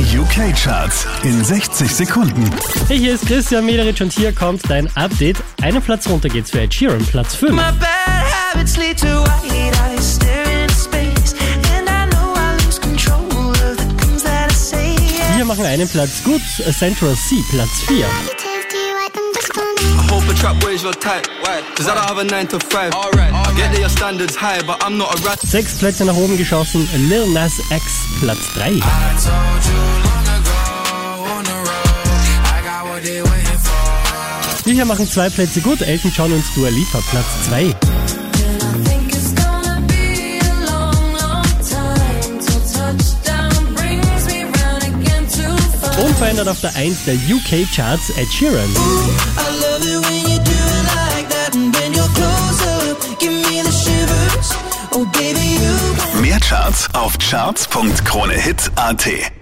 Die UK-Charts in 60 Sekunden. Hey, hier ist Christian Mederich und hier kommt dein Update. Einen Platz runter geht's für Ed Sheeran, Platz 5. My bad habits lead to white eyes staring into space. And I know I lose control of the things that I say. Wir machen einen Platz gut, Central C, Platz 4. I hope a trap boys your type. Cause I don't have a 9 to 5. I get that your standards high, but I'm not a rat. Sechs Plätze nach oben geschossen, Lil Nas X, Platz 3. Wir hier machen zwei Plätze gut, Elton John und Dua Lipa, Platz 2. Unverändert auf der 1 der UK-Charts Ed Sheeran. Oh. Mehr Charts auf charts.kronehit.at